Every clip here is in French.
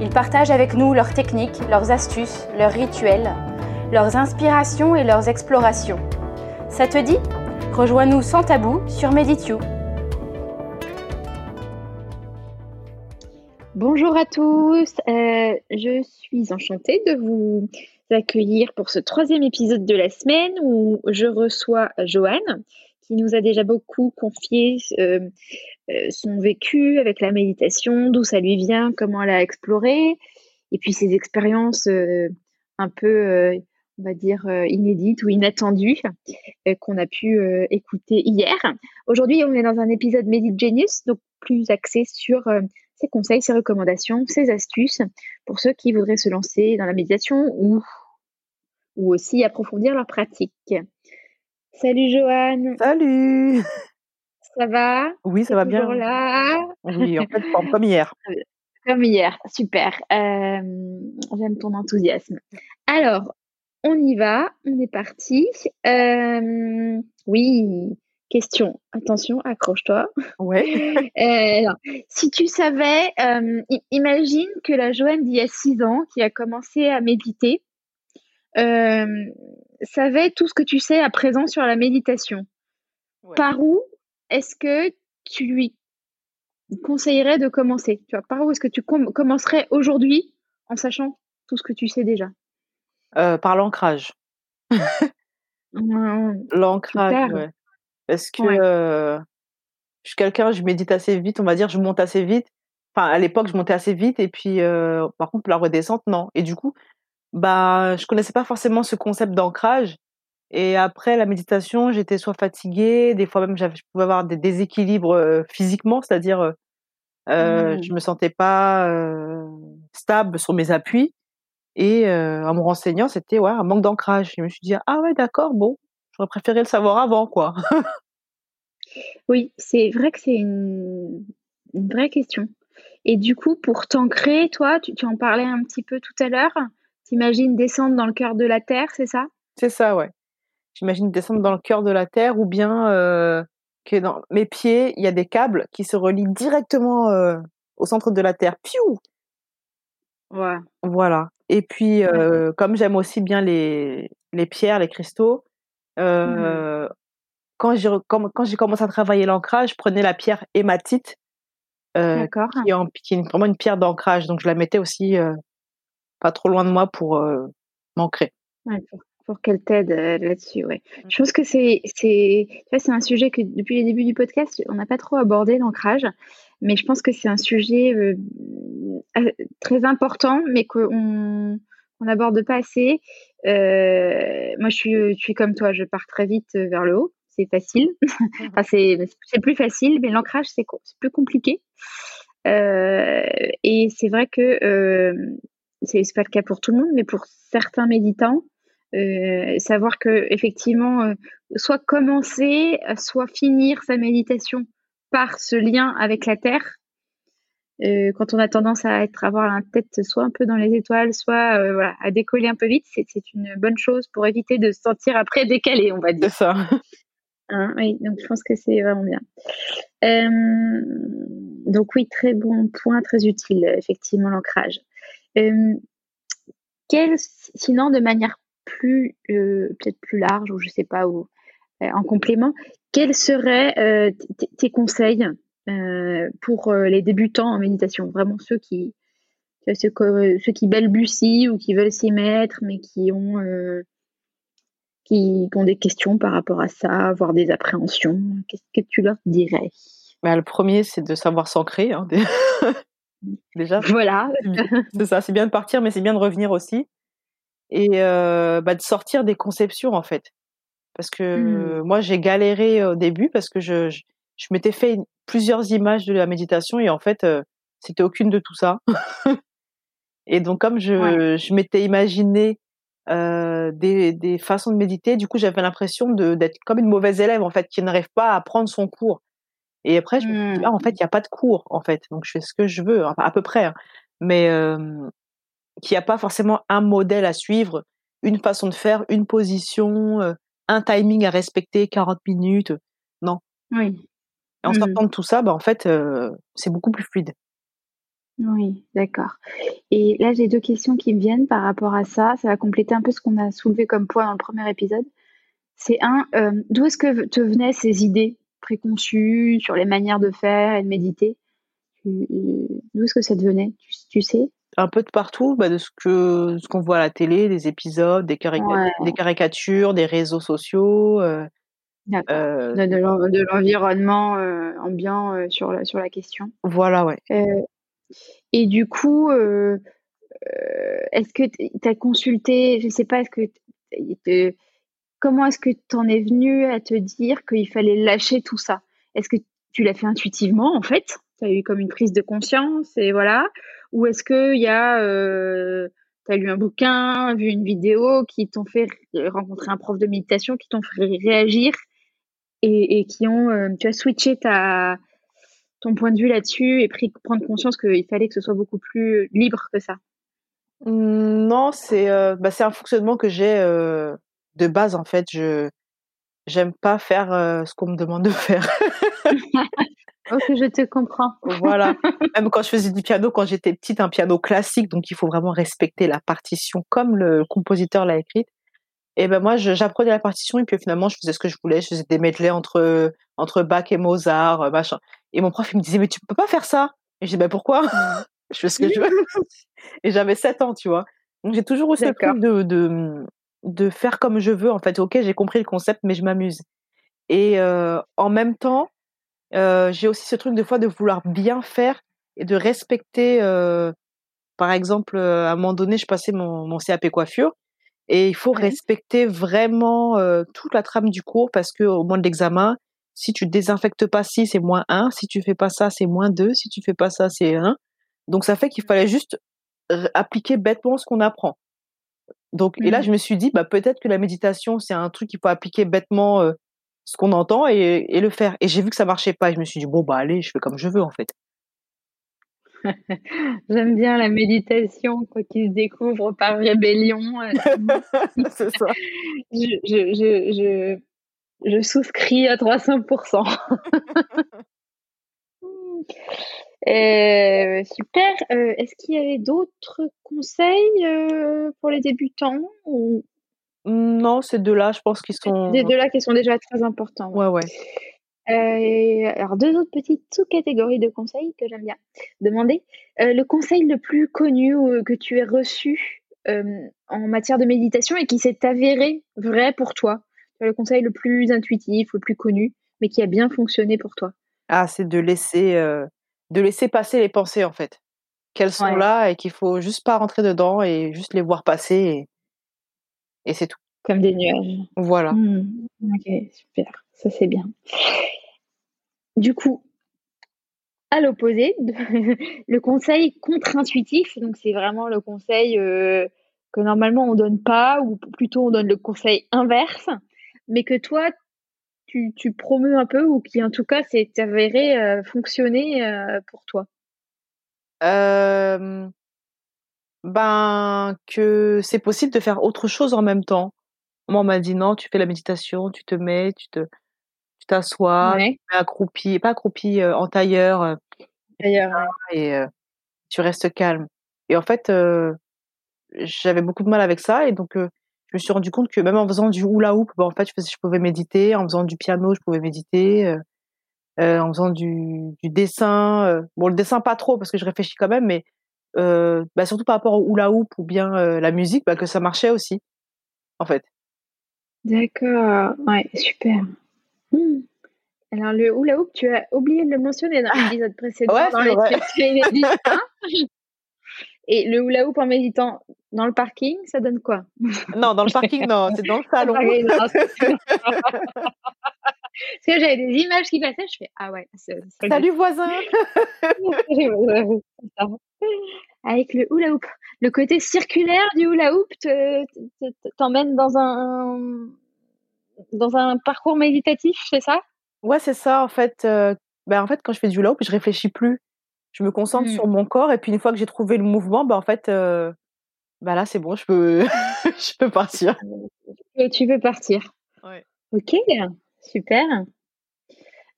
Ils partagent avec nous leurs techniques, leurs astuces, leurs rituels, leurs inspirations et leurs explorations. Ça te dit? Rejoins-nous sans tabou sur Meditio. Bonjour à tous, euh, je suis enchantée de vous accueillir pour ce troisième épisode de la semaine où je reçois Joanne qui nous a déjà beaucoup confié euh, euh, son vécu avec la méditation, d'où ça lui vient, comment elle a exploré, et puis ses expériences euh, un peu, on va dire, inédites ou inattendues qu'on a pu écouter hier. Aujourd'hui, on est dans un épisode Medit Genius, donc plus axé sur ses conseils, ses recommandations, ses astuces pour ceux qui voudraient se lancer dans la méditation ou, ou aussi approfondir leur pratique. Salut Joanne. Salut. Ça va? Oui, ça va bien. là? Oui, en fait, comme hier. Comme hier, super. Euh, j'aime ton enthousiasme. Alors, on y va, on est parti. Euh, oui, question. Attention, accroche-toi. Ouais. Euh, si tu savais, imagine que la Joanne d'il y a six ans, qui a commencé à méditer, savait tout ce que tu sais à présent sur la méditation, par où est-ce que tu lui conseillerais de commencer? Tu vois, Par où est-ce que tu commencerais aujourd'hui en sachant tout ce que tu sais déjà? Euh, Par l'ancrage. l'ancrage, ouais. Parce que euh, je suis quelqu'un, je médite assez vite, on va dire, je monte assez vite. Enfin, à l'époque, je montais assez vite, et puis, euh, par contre, la redescente, non. Et du coup, bah, je connaissais pas forcément ce concept d'ancrage. Et après la méditation, j'étais soit fatiguée, des fois même je pouvais avoir des déséquilibres physiquement, c'est-à-dire euh, je mmh. me sentais pas stable sur mes appuis. Et en me renseignant, c'était ouais, un manque d'ancrage. Je me suis dit ah ouais d'accord, bon, j'aurais préféré le savoir avant quoi. oui, c'est vrai que c'est une, vraie question. Et du coup, pour t'ancrer, toi, tu, tu en parlais un petit peu tout à l'heure. T'imagines descendre dans le cœur de la terre, c'est ça? C'est ça, ouais. J'imagine descendre dans le cœur de la terre ou bien euh, que dans mes pieds, il y a des câbles qui se relient directement euh, au centre de la terre. Piou ouais. Voilà. Et puis, euh, comme j'aime aussi bien les, les pierres, les cristaux, mmh. quand j'ai quand, j'ai commencé à travailler l'ancrage, je prenais la pierre hématite, qui, est qui, est vraiment une pierre d'ancrage. Donc, je la mettais aussi pas trop loin de moi pour euh, m'ancrer. pour, qu'elle t'aide euh, là-dessus, ouais. Mmh. Je pense que c'est c'est c'est un sujet que depuis les débuts du podcast, on n'a pas trop abordé l'ancrage, mais je pense que c'est un sujet euh, très important, mais qu'on on n'aborde pas assez. moi, je suis, je suis comme toi, je pars très vite vers le haut. C'est facile. Mmh. enfin, c'est plus facile, mais l'ancrage, c'est plus compliqué. et c'est vrai que c'est pas le cas pour tout le monde, mais pour certains méditants, euh, savoir que effectivement, euh, soit commencer, soit finir sa méditation par ce lien avec la terre. Euh, quand on a tendance à être avoir la tête soit un peu dans les étoiles, soit voilà, à décoller un peu vite, c'est une bonne chose pour éviter de se sentir après décalé, on va dire. C'est ça. Hein, oui, donc je pense que c'est vraiment bien. donc oui, très bon point, très utile, effectivement, l'ancrage sinon, de manière plus, peut-être plus large, ou je sais pas, ou en complément, quels seraient tes conseils pour les débutants en méditation? Vraiment ceux qui, ceux, qui balbutient ou qui veulent s'y mettre, mais qui ont, ont des questions par rapport à ça, voire des appréhensions. Qu'est-ce que tu leur dirais? Bah, Le premier, c'est de savoir s'ancrer. Hein, déjà. Voilà. c'est ça, c'est bien de partir, mais c'est bien de revenir aussi. Et euh, bah, de sortir des conceptions, en fait. Parce que mmh. moi, j'ai galéré au début parce que je, je, m'étais fait plusieurs images de la méditation et en fait, euh, c'était aucune de tout ça. Et donc, comme je, je m'étais imaginé euh, des, des façons de méditer, du coup, j'avais l'impression d'être comme une mauvaise élève, en fait, qui n'arrive pas à prendre son cours. Et après, je me suis dit, ah, en fait, il n'y a pas de cours, en fait. Donc, je fais ce que je veux, enfin, à peu près. Hein. Mais euh, qu'il n'y a pas forcément un modèle à suivre, une façon de faire, une position, euh, un timing à respecter, 40 minutes. Non. Oui. Et en mmh. sortant de tout ça, bah, en fait, euh, c'est beaucoup plus fluide. Oui, d'accord. Et là, j'ai deux questions qui me viennent par rapport à ça. Ça va compléter un peu ce qu'on a soulevé comme point dans le premier épisode. C'est un, d'où est-ce que te venaient ces idées? Préconçues sur les manières de faire et de méditer D'où est-ce que ça te venait tu, sais? Un peu de partout, bah, de ce que ce qu'on voit à la télé, des épisodes, des, des caricatures, des réseaux sociaux. Euh, euh de, l'environnement ambiant sur, la, sur la question. Voilà, ouais. Et du coup, euh, euh, est-ce que tu as consulté, je ne sais pas, est-ce que comment est-ce que tu en es venu à te dire qu'il fallait lâcher tout ça? Est-ce que tu l'as fait intuitivement en fait? Tu as eu comme une prise de conscience et voilà Ou est-ce qu'il y a. Euh, tu as lu un bouquin, vu une vidéo qui t'ont fait rencontrer un prof de méditation, qui t'ont fait réagir et, qui ont. tu as switché ta, ton point de vue là-dessus et pris, prendre conscience qu'il fallait que ce soit beaucoup plus libre que ça? Mmh, Non, c'est euh, bah, un fonctionnement que j'ai euh, de base en fait. Je j'aime pas faire euh, ce qu'on me demande de faire. ok, je te comprends. voilà. Même quand je faisais du piano, quand j'étais petite, un piano classique, donc il faut vraiment respecter la partition comme le compositeur l'a écrite. Et ben moi, j'apprenais la partition et puis finalement, je faisais ce que je voulais. Je faisais des medley entre entre Bach et Mozart, euh, machin. Et mon prof il me disait mais tu peux pas faire ça? Et je dis ben pourquoi? Mmh. Je fais ce que je veux. et j'avais 7 ans, tu vois. Donc j'ai toujours eu ce truc de, de de faire comme je veux. En fait, ok, j'ai compris le concept, mais je m'amuse. Et euh, en même temps, euh, j'ai aussi ce truc de fois de vouloir bien faire et de respecter. Euh, par exemple, à un moment donné, je passais mon, mon CAP coiffure et il faut respecter vraiment toute la trame du cours parce que au moment de l'examen, si tu désinfectes pas ci, c'est moins 1. Si tu fais pas ça, c'est moins 2. Si tu fais pas ça, c'est 1. Donc ça fait qu'il fallait juste appliquer bêtement ce qu'on apprend. Donc et là mmh. je me suis dit bah peut-être que la méditation c'est un truc qu'il faut appliquer bêtement ce qu'on entend et, et, le faire. Et j'ai vu que ça marchait pas. Et je me suis dit bon bah allez, je fais comme je veux en fait. J'aime bien la méditation, quoi qui se découvre par rébellion. C'est ça. Je, je, je, je, souscris à 300%. Euh, super. Euh, est-ce qu'il y avait d'autres conseils euh, pour les débutants ou... Non, ces deux-là, je pense qu'ils sont. Ces deux-là qui sont déjà très importants. Ouais, ouais. Euh, alors, deux autres petites sous-catégories de conseils que j'aime bien demander. Le conseil le plus connu que tu aies reçu en matière de méditation et qui s'est avéré vrai pour toi. Le conseil le plus intuitif, le plus connu, mais qui a bien fonctionné pour toi. Ah, c'est de laisser, de laisser passer les pensées, en fait. Qu'elles sont là et qu'il faut juste pas rentrer dedans et juste les voir passer et, et c'est tout. Comme des nuages. Voilà. Mmh. Ok, super. Ça, c'est bien. Du coup, à l'opposé, le conseil contre-intuitif, donc c'est vraiment le conseil euh, que normalement on donne pas, ou plutôt on donne le conseil inverse, mais que toi, tu, tu promeus un peu, ou qui en tout cas s'est avéré euh, fonctionner euh, pour toi? Ben, que c'est possible de faire autre chose en même temps. Moi, on m'a dit non, tu fais la méditation, tu te mets, tu te, tu t'assois, tu mets accroupi, pas accroupi, euh, en tailleur, euh, tailleur et tu restes calme. Et en fait, j'avais beaucoup de mal avec ça et donc je me suis rendu compte que même en faisant du hula hoop, bah, en fait, je, je pouvais méditer, en faisant du piano, je pouvais méditer, en faisant du, du dessin. bon, le dessin pas trop parce que je réfléchis quand même, mais bah, surtout par rapport au hula hoop ou bien la musique, bah, que ça marchait aussi, en fait. D'accord, ouais, super. Hmm. Alors, le hula hoop, tu as oublié de le mentionner dans ah. l'épisode précédent. Ouais, dans les Et le hula hoop en méditant dans le parking, ça donne quoi? Non, dans le parking, non, c'est dans le salon. Parce que j'avais des images qui passaient, je fais Ah ouais. Salut voisin avec le hula hoop. Le côté circulaire du hula hoop t'emmène dans un dans un parcours méditatif, c'est ça? Ouais, c'est ça. En fait, ben, en fait, quand je fais du hula hoop, je réfléchis plus. Je me concentre mmh. sur mon corps et puis une fois que j'ai trouvé le mouvement, ben, en fait, bah là, c'est bon, je peux, je peux partir. Tu peux partir. Ouais. Ok, super.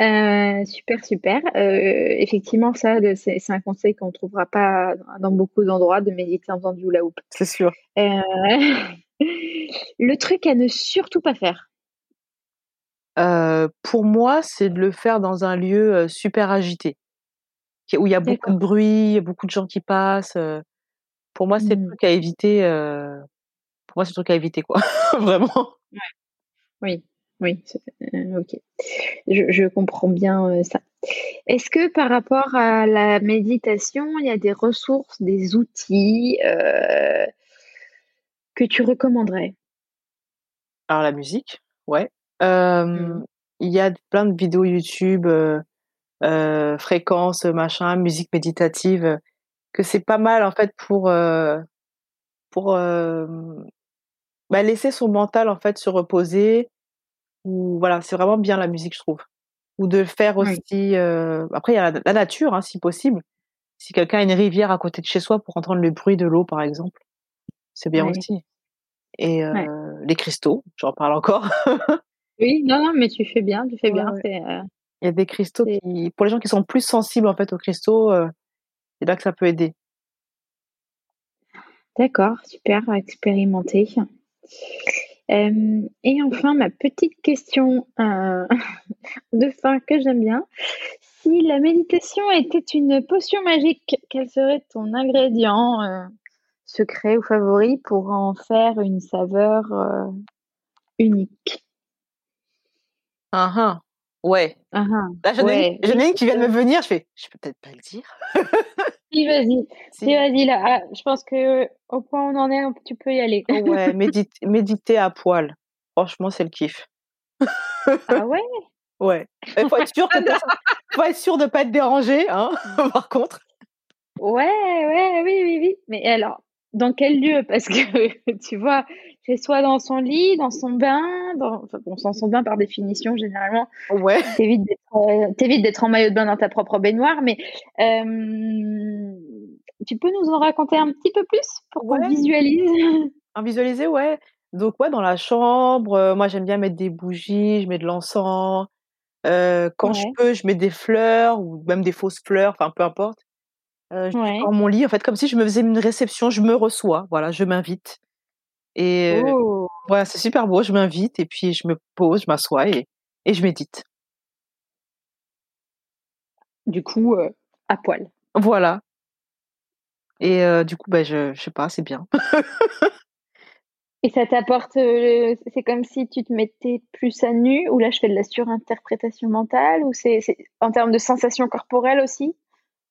Euh, super, super. Euh, effectivement, ça, c'est un conseil qu'on ne trouvera pas dans beaucoup d'endroits de méditer en faisant du hula hoop. C'est sûr. Euh, le truc à ne surtout pas faire. pour moi, c'est de le faire dans un lieu super agité, où il y a beaucoup de bruit, beaucoup de gens qui passent. Pour moi, c'est le mmh. truc à éviter. pour moi, c'est le truc à éviter, quoi. Vraiment. Oui. Oui, euh, ok. Je, comprends bien euh, ça. Est-ce que par rapport à la méditation, il y a des ressources, des outils euh, que tu recommanderais? Alors la musique, ouais. Mmh. Il y a plein de vidéos YouTube, fréquences, machin, musique méditative, que c'est pas mal en fait pour pour bah, laisser son mental en fait se reposer ou voilà, c'est vraiment bien la musique, je trouve. Ou de faire aussi. Euh, après, il y a la, nature, hein, si possible. Si quelqu'un a une rivière à côté de chez soi pour entendre le bruit de l'eau, par exemple, c'est bien aussi. Et euh, les cristaux, j'en parle encore. oui, non, non, mais tu fais bien, tu fais bien. Euh, il y a des cristaux qui, pour les gens qui sont plus sensibles en fait aux cristaux, c'est là que ça peut aider. D'accord, super, à expérimenter. Euh, et enfin, ma petite question euh, de fin que j'aime bien. Si la méditation était une potion magique, quel serait ton ingrédient euh, secret ou favori pour en faire une saveur unique? Ah ah, ouais. Ah ah, Là, j'en ai, une qui vient de me venir, je fais, je peux peut-être pas le dire. Si, vas-y. Si. vas-y, là. Ah, je pense que au point où on en est, tu peux y aller. ouais, méditer, à poil. Franchement, c'est le kiff. ah ouais? Ouais. Il faut être sûr, faut être sûr de ne pas être dérangé, hein, par contre. Ouais, ouais, oui, oui, oui. Mais alors, dans quel lieu? Parce que, tu vois, c'est soit dans son lit, dans son bain, dans... enfin, bon, dans son bain par définition, généralement. Ouais. T'évites d'être, euh, en maillot de bain dans ta propre baignoire, mais euh, tu peux nous en raconter un petit peu plus pour qu'on visualise? En visualiser, ouais. Donc, ouais, dans la chambre, euh, moi, j'aime bien mettre des bougies, je mets de l'encens. quand je peux, je mets des fleurs ou même des fausses fleurs, enfin, peu importe. Euh, je dans mon lit, en fait, comme si je me faisais une réception, je me reçois, voilà, je m'invite. Et oh! voilà, c'est super beau, je m'invite et puis je me pose, je m'assois et, et je médite. Du coup, à poil. Voilà. Et du coup, bah, je, je sais pas, c'est bien. et ça t'apporte, c'est comme si tu te mettais plus à nu, ou là je fais de la surinterprétation mentale, ou c'est en termes de sensations corporelles aussi?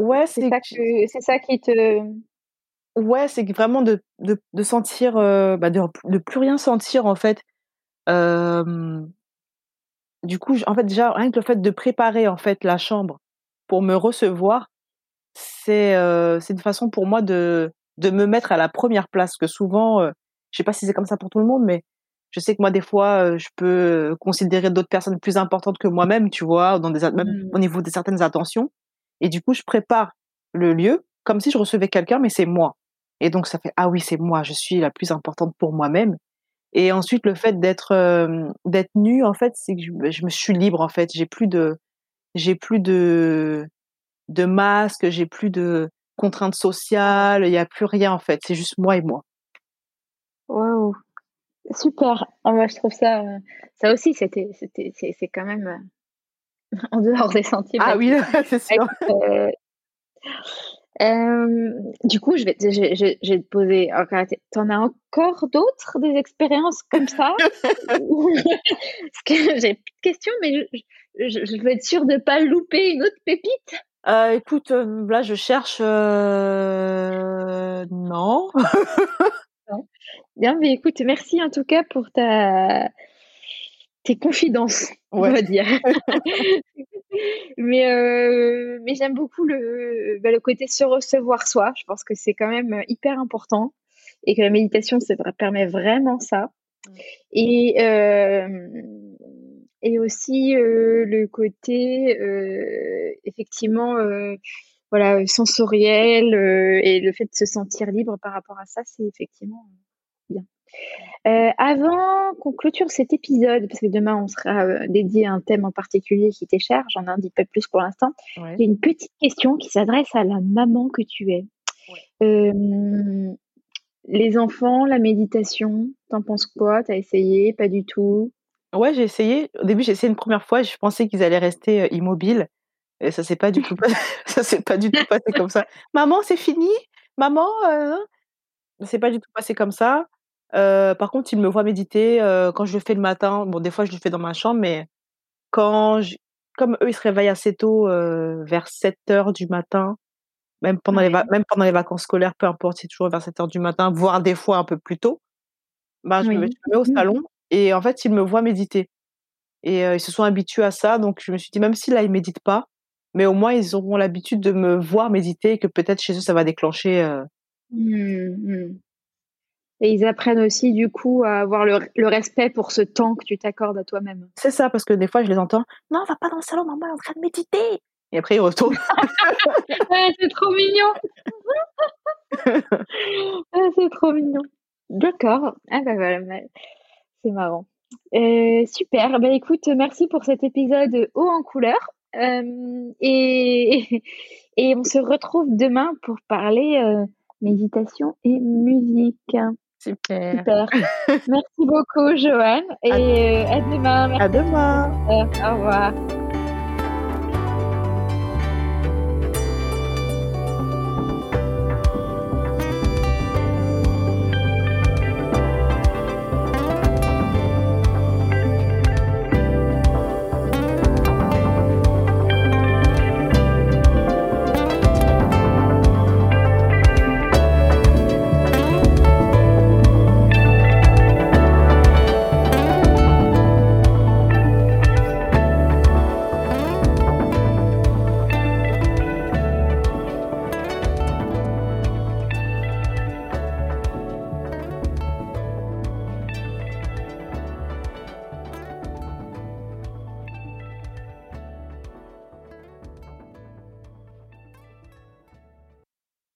Ouais, c'est ça, c'est ça qui te. Ouais, c'est vraiment de, de, de sentir, euh, bah de, de, plus rien sentir en fait. du coup, en fait, déjà, rien que le fait de préparer en fait la chambre pour me recevoir, c'est euh, c'est une façon pour moi de, de me mettre à la première place. Que souvent, je sais pas si c'est comme ça pour tout le monde, mais je sais que moi, des fois, je peux considérer d'autres personnes plus importantes que moi-même, tu vois, dans des, même mmh. au niveau de certaines attentions. Et du coup, je prépare le lieu comme si je recevais quelqu'un, mais c'est moi. Et donc, ça fait, ah oui, c'est moi, je suis la plus importante pour moi-même. Et ensuite, le fait d'être euh, d'être nue, en fait, c'est que je, me suis libre, en fait. J'ai plus de j'ai plus de de masque, j'ai plus de contraintes sociales, il n'y a plus rien, en fait. C'est juste moi et moi. Waouh, super. Moi, je trouve ça, ça aussi, c'était, c'était, c'est, quand même en dehors des sentiers. Ah oui, c'est sûr. Euh, euh, du coup, je vais, je, je, je vais te poser. T'en as encore d'autres des expériences comme ça? Parce que j'ai plus de questions, mais je, veux être sûre de ne pas louper une autre pépite. Euh, écoute, là, je cherche. Non. non. Bien, mais écoute, merci en tout cas pour ta tes confidences, on va dire. mais mais j'aime beaucoup le, bah, le côté se recevoir soi. Je pense que c'est quand même hyper important et que la méditation, ça permet vraiment ça. Et, et aussi le côté, effectivement, voilà, sensoriel et le fait de se sentir libre par rapport à ça, c'est effectivement bien. Euh, avant qu'on clôture cet épisode, parce que demain on sera euh, dédié à un thème en particulier qui t'est cher, j'en ai un dit pas plus pour l'instant. J'ai une petite question qui s'adresse à la maman que tu es. Euh, les enfants, la méditation, t'en penses quoi? T'as essayé? Pas du tout? Ouais, j'ai essayé. Au début, j'ai essayé une première fois. Je pensais qu'ils allaient rester immobiles. Et ça s'est pas du tout ça s'est pas du tout passé comme ça. Maman, c'est fini? Maman, euh... c'est pas du tout passé comme ça. Euh, par contre, ils me voient méditer euh, quand je le fais le matin. Bon, des fois, je le fais dans ma chambre, mais quand je... comme eux, ils se réveillent assez tôt, euh, vers 7 heures du matin, même pendant, les même pendant les vacances scolaires, peu importe, c'est toujours vers 7 heures du matin, voire des fois un peu plus tôt. Bah, je, me, mets au mmh. salon et en fait, ils me voient méditer. Et ils se sont habitués à ça, donc je me suis dit, même si là, ils méditent pas, mais au moins, ils auront l'habitude de me voir méditer et que peut-être chez eux, ça va déclencher. Mmh, mmh. Et ils apprennent aussi, du coup, à avoir le, respect pour ce temps que tu t'accordes à toi-même. C'est ça, parce que des fois, je les entends Non, va pas dans le salon, maman est en train de méditer. Et après, ils retournent. c'est trop mignon. c'est trop mignon. D'accord. Ah bah voilà, c'est marrant. Euh, super. Bah écoute, merci pour cet épisode haut en couleur. Euh, et, et on se retrouve demain pour parler euh, méditation et musique. Super. Super. Merci beaucoup, Joanne. Et à, demain. à demain. au revoir.